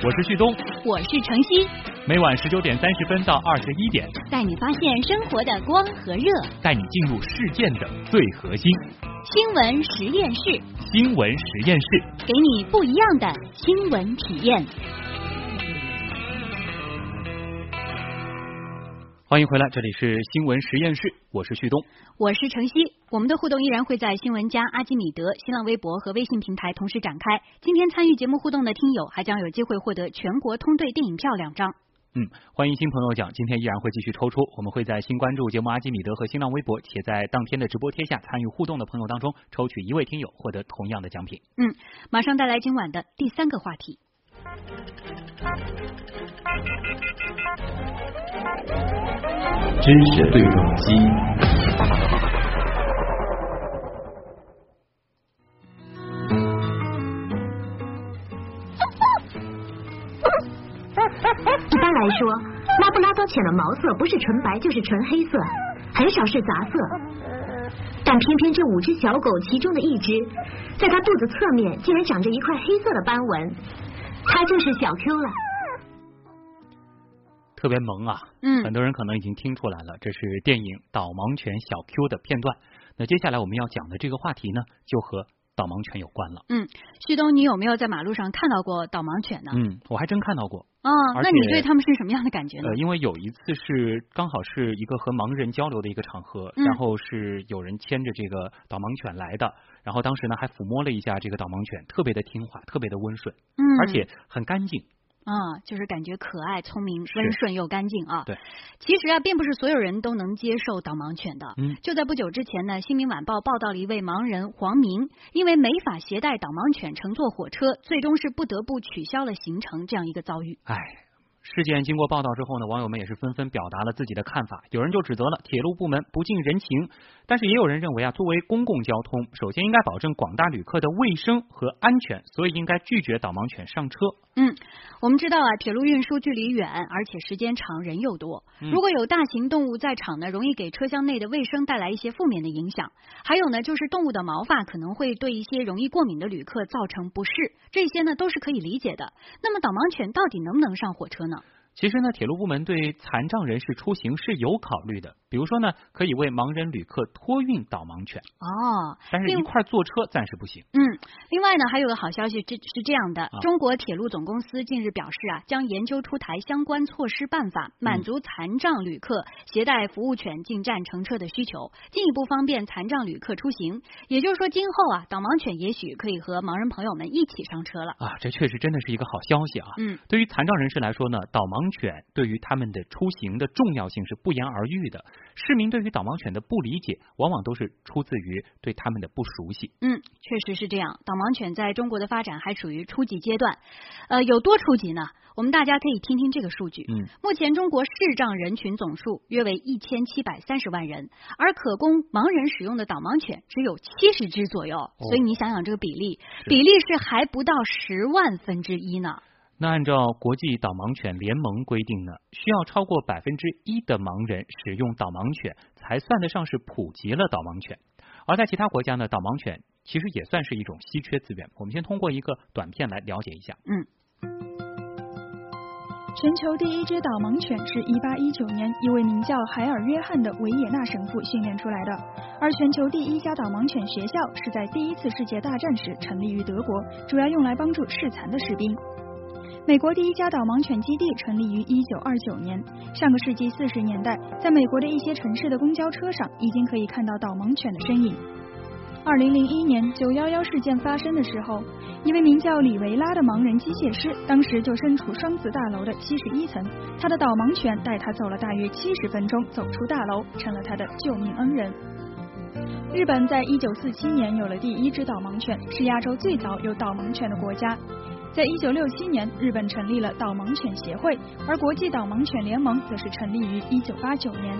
我是旭东，我是程曦，每晚十九点三十分到二十一点，带你发现生活的光和热，带你进入事件的最核心。新闻实验室，新闻实验室，给你不一样的新闻体验。欢迎回来，这里是新闻实验室，我是旭东，我是程曦。我们的互动依然会在新闻加阿基米德新浪微博和微信平台同时展开。今天参与节目互动的听友还将有机会获得全国通兑电影票两张。嗯，欢迎新朋友奖，今天依然会继续抽出，我们会在新关注节目阿基米德和新浪微博且在当天的直播贴下参与互动的朋友当中抽取一位听友获得同样的奖品。嗯，马上带来今晚的第三个话题。知识对撞机。一般来说，拉布拉多犬的毛色不是纯白就是纯黑色，很少是杂色。但偏偏这五只小狗其中的一只，在它肚子侧面竟然长着一块黑色的斑纹，它就是小 Q 了。特别萌啊！嗯，很多人可能已经听出来了，这是电影《导盲犬小 Q》的片段。那接下来我们要讲的这个话题呢，就和导盲犬有关了。嗯，旭东，你有没有在马路上看到过导盲犬呢？嗯，我还真看到过。哦，那你对他们是什么样的感觉呢？呃，因为有一次是刚好是一个和盲人交流的一个场合，嗯然后是有人牵着这个导盲犬来的，然后当时呢还抚摸了一下这个导盲犬，特别的听话，特别的温顺，嗯，而且很干净。啊、就是感觉可爱、聪明、温顺又干净啊。对，其实啊，并不是所有人都能接受导盲犬的。嗯就在不久之前呢，《新民晚报》报道了一位盲人黄明，因为没法携带导盲犬乘坐火车，最终是不得不取消了行程，这样一个遭遇。唉，事件经过报道之后呢，网友们也是纷纷表达了自己的看法。有人就指责了铁路部门不近人情，但是也有人认为啊，作为公共交通，首先应该保证广大旅客的卫生和安全，所以应该拒绝导盲犬上车。嗯，我们知道啊，铁路运输距离远，而且时间长，人又多。嗯如果有大型动物在场呢，容易给车厢内的卫生带来一些负面的影响。还有呢，就是动物的毛发可能会对一些容易过敏的旅客造成不适，这些呢都是可以理解的。那么导盲犬到底能不能上火车呢？其实呢，铁路部门对残障人士出行是有考虑的，比如说呢，可以为盲人旅客托运导盲犬，哦，但是一块坐车暂时不行。嗯，另外呢，还有个好消息，这是这样的，啊中国铁路总公司近日表示啊，将研究出台相关措施办法，满足残障旅客携带服务犬进站乘车的需求，进一步方便残障旅客出行。也就是说，今后啊，导盲犬也许可以和盲人朋友们一起上车了。啊，这确实真的是一个好消息啊！嗯，对于残障人士来说呢，导盲犬对于他们的出行的重要性是不言而喻的。市民对于导盲犬的不理解，往往都是出自于对他们的不熟悉。嗯，确实是这样。导盲犬在中国的发展还属于初级阶段，呃，有多初级呢？我们大家可以听听这个数据。嗯，目前中国视障人群总数约为一千七百三十万人，而可供盲人使用的导盲犬只有七十只左右，所以你想想这个比例，比例是还不到十万分之一呢。那按照国际导盲犬联盟规定呢，需要超过百分之一的盲人使用导盲犬，才算得上是普及了导盲犬。而在其他国家呢，导盲犬其实也算是一种稀缺资源。我们先通过一个短片来了解一下。嗯，全球第一只导盲犬是一八一九年一位名叫海尔约翰的维也纳神父训练出来的，而全球第一家导盲犬学校是在第一次世界大战时成立于德国，主要用来帮助视残的士兵。美国第一家导盲犬基地成立于一九二九年。上个世纪四十年代，在美国的一些城市的公交车上已经可以看到导盲犬的身影。二零零一年九幺幺事件发生的时候，一位名叫李维拉的盲人机械师，当时就身处双子大楼的七十一层，他的导盲犬带他走了大约七十分钟，走出大楼，成了他的救命恩人。日本在一九四七年有了第一只导盲犬，是亚洲最早有导盲犬的国家。在一九六七年，日本成立了导盲犬协会，而国际导盲犬联盟则是成立于一九八九年。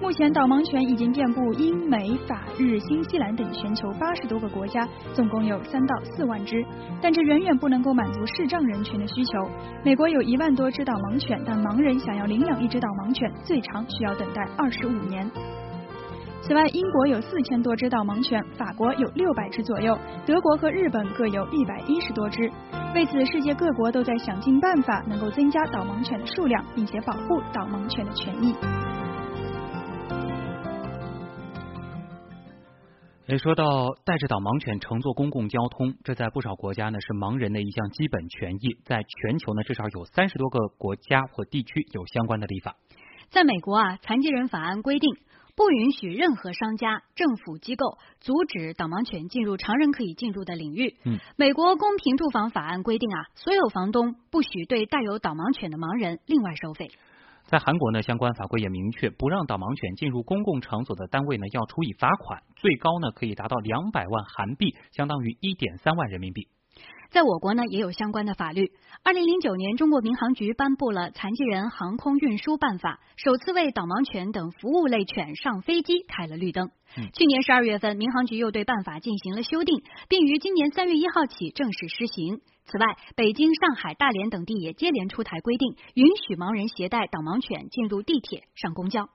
目前，导盲犬已经遍布英美法日新西兰等全球八十多个国家，总共有三到四万只。但这远远不能够满足视障人群的需求。美国有一万多只导盲犬，但盲人想要领养一只导盲犬，最长需要等待二十五年。此外，英国有四千多只导盲犬，法国有六百只左右，德国和日本各有一百一十多只。为此，世界各国都在想尽办法，能够增加导盲犬的数量，并且保护导盲犬的权益。诶，说到带着导盲犬乘坐公共交通，这在不少国家呢是盲人的一项基本权益，在全球呢至少有三十多个国家或地区有相关的立法。在美国啊，残疾人法案规定，不允许任何商家、政府机构阻止导盲犬进入常人可以进入的领域。嗯，美国公平住房法案规定啊，所有房东不许对带有导盲犬的盲人另外收费。在韩国呢，相关法规也明确，不让导盲犬进入公共场所的单位呢，要处以罚款，最高呢可以达到两百万韩币，相当于一点三万人民币。在我国呢，也有相关的法律。二零零九年，中国民航局颁布了《残疾人航空运输办法》，首次为导盲犬等服务类犬上飞机开了绿灯。去年十二月份，民航局又对办法进行了修订，并于今年三月一号起正式施行。此外，北京、上海、大连等地也接连出台规定，允许盲人携带导盲犬进入地铁、上公交。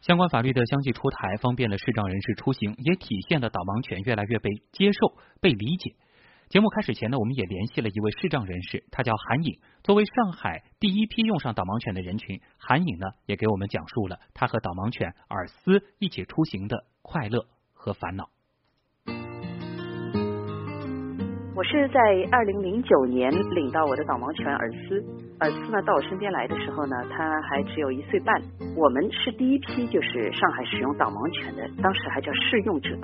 相关法律的相继出台，方便了视障人士出行，也体现了导盲犬越来越被接受、被理解。节目开始前呢，我们也联系了一位视障人士，他叫韩颖。作为上海第一批用上导盲犬的人群，韩颖呢也给我们讲述了他和导盲犬尔斯一起出行的快乐和烦恼。我是在二零零九年领到我的导盲犬尔斯，尔斯呢到我身边来的时候呢，他还只有一岁半。我们是第一批就是上海使用导盲犬的，当时还叫试用者。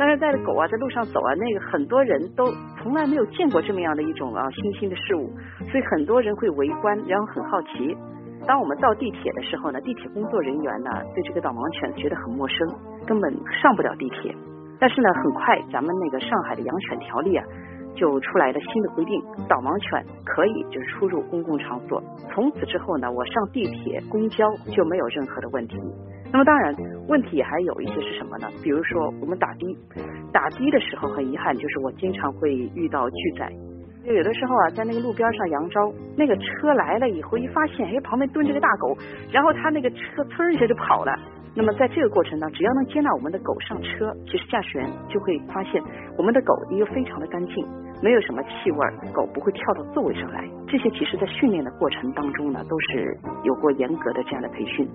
当时带着狗啊，在路上走啊，那个很多人都从来没有见过这么样的一种啊新兴的事物，所以很多人会围观，然后很好奇。当我们到地铁的时候呢，地铁工作人员呢对这个导盲犬觉得很陌生，根本上不了地铁。但是呢，很快咱们那个上海的养犬条例啊。就出来了新的规定，导盲犬可以就是出入公共场所。从此之后呢，我上地铁、公交就没有任何的问题。那么当然，问题还有一些是什么呢？比如说我们打的，打的的时候很遗憾，就是我经常会遇到拒载。就有的时候啊，在那个路边上扬招，那个车来了以后，一发现哎旁边蹲着个大狗，然后他那个车噌一下就跑了。那么在这个过程当中，只要能接纳我们的狗上车，其实驾驶员就会发现我们的狗一个非常的干净，没有什么气味，狗不会跳到座位上来。这些其实在训练的过程当中呢，都是有过严格的这样的培训。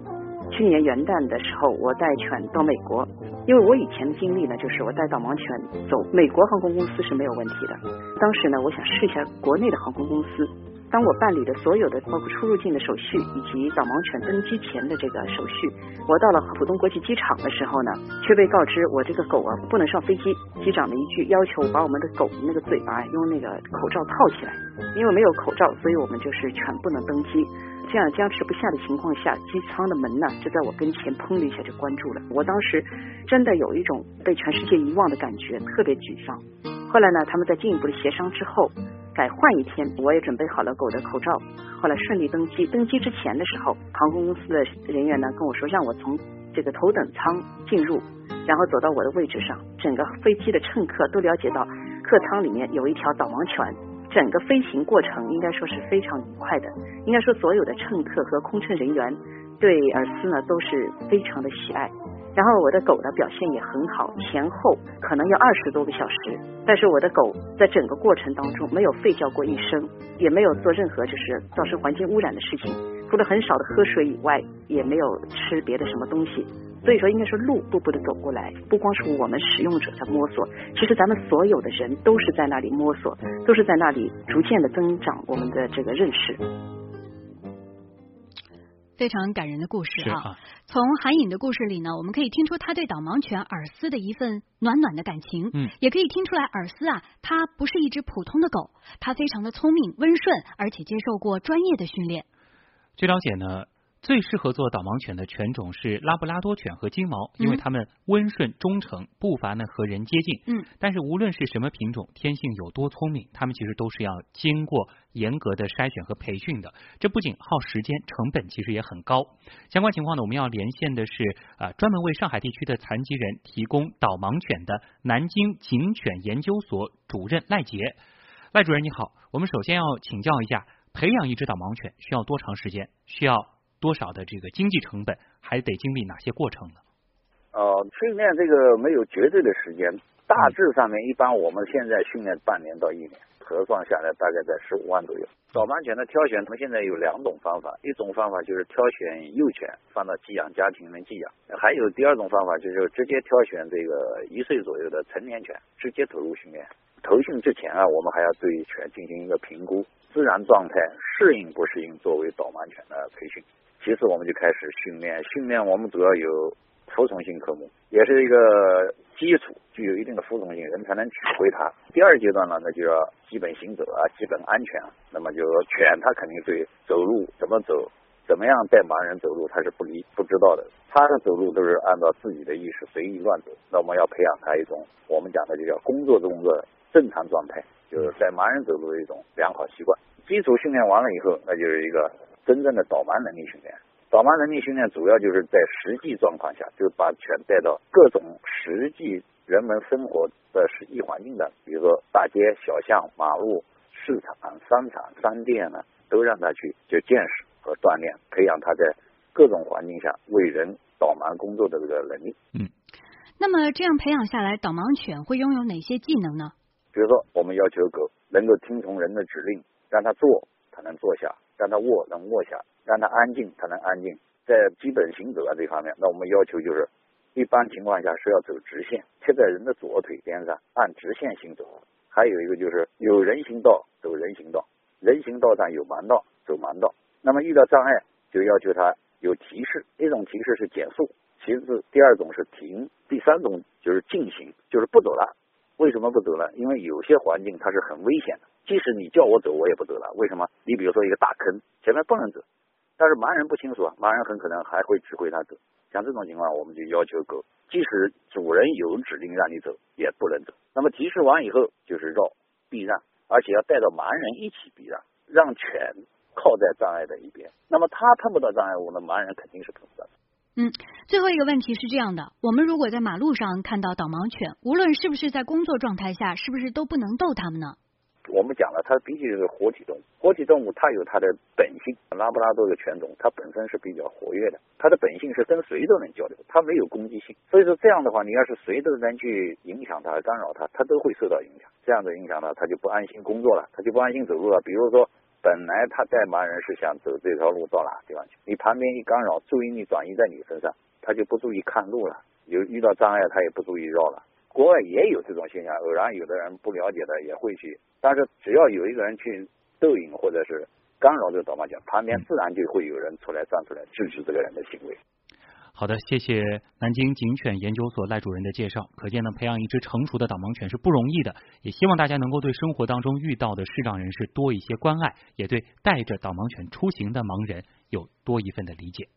去年元旦的时候，我带犬到美国，因为我以前的经历呢，就是我带导盲犬走美国航空公司是没有问题的。当时呢，我想试一下国内的航空公司。当我办理的所有的包括出入境的手续以及导盲犬登机前的这个手续，我到了浦东国际机场的时候呢，却被告知我这个狗啊不能上飞机。机长的一句要求，把我们的狗那个嘴巴用那个口罩套起来，因为没有口罩，所以我们就是全不能登机。这样僵持不下的情况下，机舱的门呢就在我跟前砰的一下就关住了。我当时真的有一种被全世界遗忘的感觉，特别沮丧。后来呢，他们在进一步的协商之后。改换一天，我也准备好了狗的口罩。后来顺利登机，登机之前的时候，航空公司的人员呢跟我说，让我从这个头等舱进入，然后走到我的位置上。整个飞机的乘客都了解到，客舱里面有一条导盲犬。整个飞行过程应该说是非常愉快的。应该说，所有的乘客和空乘人员对尔斯呢都是非常的喜爱。然后我的狗的表现也很好，前后可能要二十多个小时，但是我的狗在整个过程当中没有吠叫过一声，也没有做任何就是造成环境污染的事情，除了很少的喝水以外，也没有吃别的什么东西。所以说，应该是路步步的走过来，不光是我们使用者在摸索，其实咱们所有的人都是在那里摸索，都是在那里逐渐的增长我们的这个认识。非常感人的故事啊！从韩颖的故事里呢，我们可以听出他对导盲犬尔斯的一份暖暖的感情。嗯，也可以听出来尔斯啊，它不是一只普通的狗，它非常的聪明、温顺，而且接受过专业的训练。据了解呢。最适合做导盲犬的犬种是拉布拉多犬和金毛，因为它们温顺忠诚，步伐呢和人接近。嗯，但是无论是什么品种，天性有多聪明，它们其实都是要经过严格的筛选和培训的。这不仅耗时间，成本其实也很高。相关情况呢，我们要连线的是啊，专门为上海地区的残疾人提供导盲犬的南京警犬研究所主任赖杰。赖主任你好，我们首先要请教一下，培养一只导盲犬需要多长时间？需要？多少的这个经济成本，还得经历哪些过程呢？呃，训练这个没有绝对的时间，大致上面一般我们现在训练半年到一年，核算下来大概在十五万左右。导盲犬的挑选，我们现在有两种方法，一种方法就是挑选幼犬放到寄养家庭里面寄养，还有第二种方法就是直接挑选这个一岁左右的成年犬，直接投入训练。投训之前啊，我们还要对犬进行一个评估，自然状态适应不适应作为导盲犬的培训。其次，我们就开始训练，训练我们主要有。服从性科目也是一个基础，具有一定的服从性，人才能指挥它。第二阶段呢，那就要基本行走啊，基本安全。那么就说犬，它肯定对走路怎么走，怎么样带盲人走路，它是不理不知道的。它的走路都是按照自己的意识随意乱走。那我们要培养它一种我们讲的就叫工作中的正常状态，就是带盲人走路的一种良好习惯。基础训练完了以后，那就是一个真正的导盲能力训练。导盲能力训练主要就是在实际状况下，就是把犬带到各种实际人们生活的实际环境的，比如说大街小巷、马路、市场、商场、商店呢，都让它去就见识和锻炼，培养它在各种环境下为人导盲工作的这个能力。嗯，那么这样培养下来，导盲犬会拥有哪些技能呢？比如说，我们要求狗能够听从人的指令，让它坐，它能坐下。让它卧能卧下，让它安静它能安静，在基本行走啊这方面，那我们要求就是，一般情况下是要走直线，贴在人的左腿边上，按直线行走。还有一个就是有人行道走人行道，人行道上有盲道走盲道。那么遇到障碍就要求它有提示，一种提示是减速，其次第二种是停，第三种就是进行，就是不走了。为什么不走了？因为有些环境它是很危险的。即使你叫我走，我也不走了。为什么？你比如说一个大坑，前面不能走，但是盲人不清楚啊，盲人很可能还会指挥他走。像这种情况，我们就要求狗，即使主人有指令让你走，也不能走。那么提示完以后就是绕避让，而且要带着盲人一起避让，让犬靠在障碍的一边。那么他碰不到障碍物，那盲人肯定是碰不到的。嗯，最后一个问题是这样的：我们如果在马路上看到导盲犬，无论是不是在工作状态下，是不是都不能逗它们呢？我们讲了，它毕竟是活体动物，活体动物它有它的本性。拉布拉多的犬种，它本身是比较活跃的，它的本性是跟谁都能交流，它没有攻击性。所以说这样的话，你要是谁都能去影响它、干扰它，它都会受到影响。这样的影响呢，它就不安心工作了，它就不安心走路了。比如说，本来它带盲人是想走这条路到哪地方去，你旁边一干扰，注意力转移在你身上，它就不注意看路了。有遇到障碍，它也不注意绕了。国外也有这种现象，偶然有的人不了解的也会去，但是只要有一个人去逗引或者是干扰这个导盲犬，旁边自然就会有人出来站出来制止这个人的行为。好的，谢谢南京警犬研究所赖主任的介绍。可见呢，培养一只成熟的导盲犬是不容易的，也希望大家能够对生活当中遇到的视障人士多一些关爱，也对带着导盲犬出行的盲人有多一份的理解。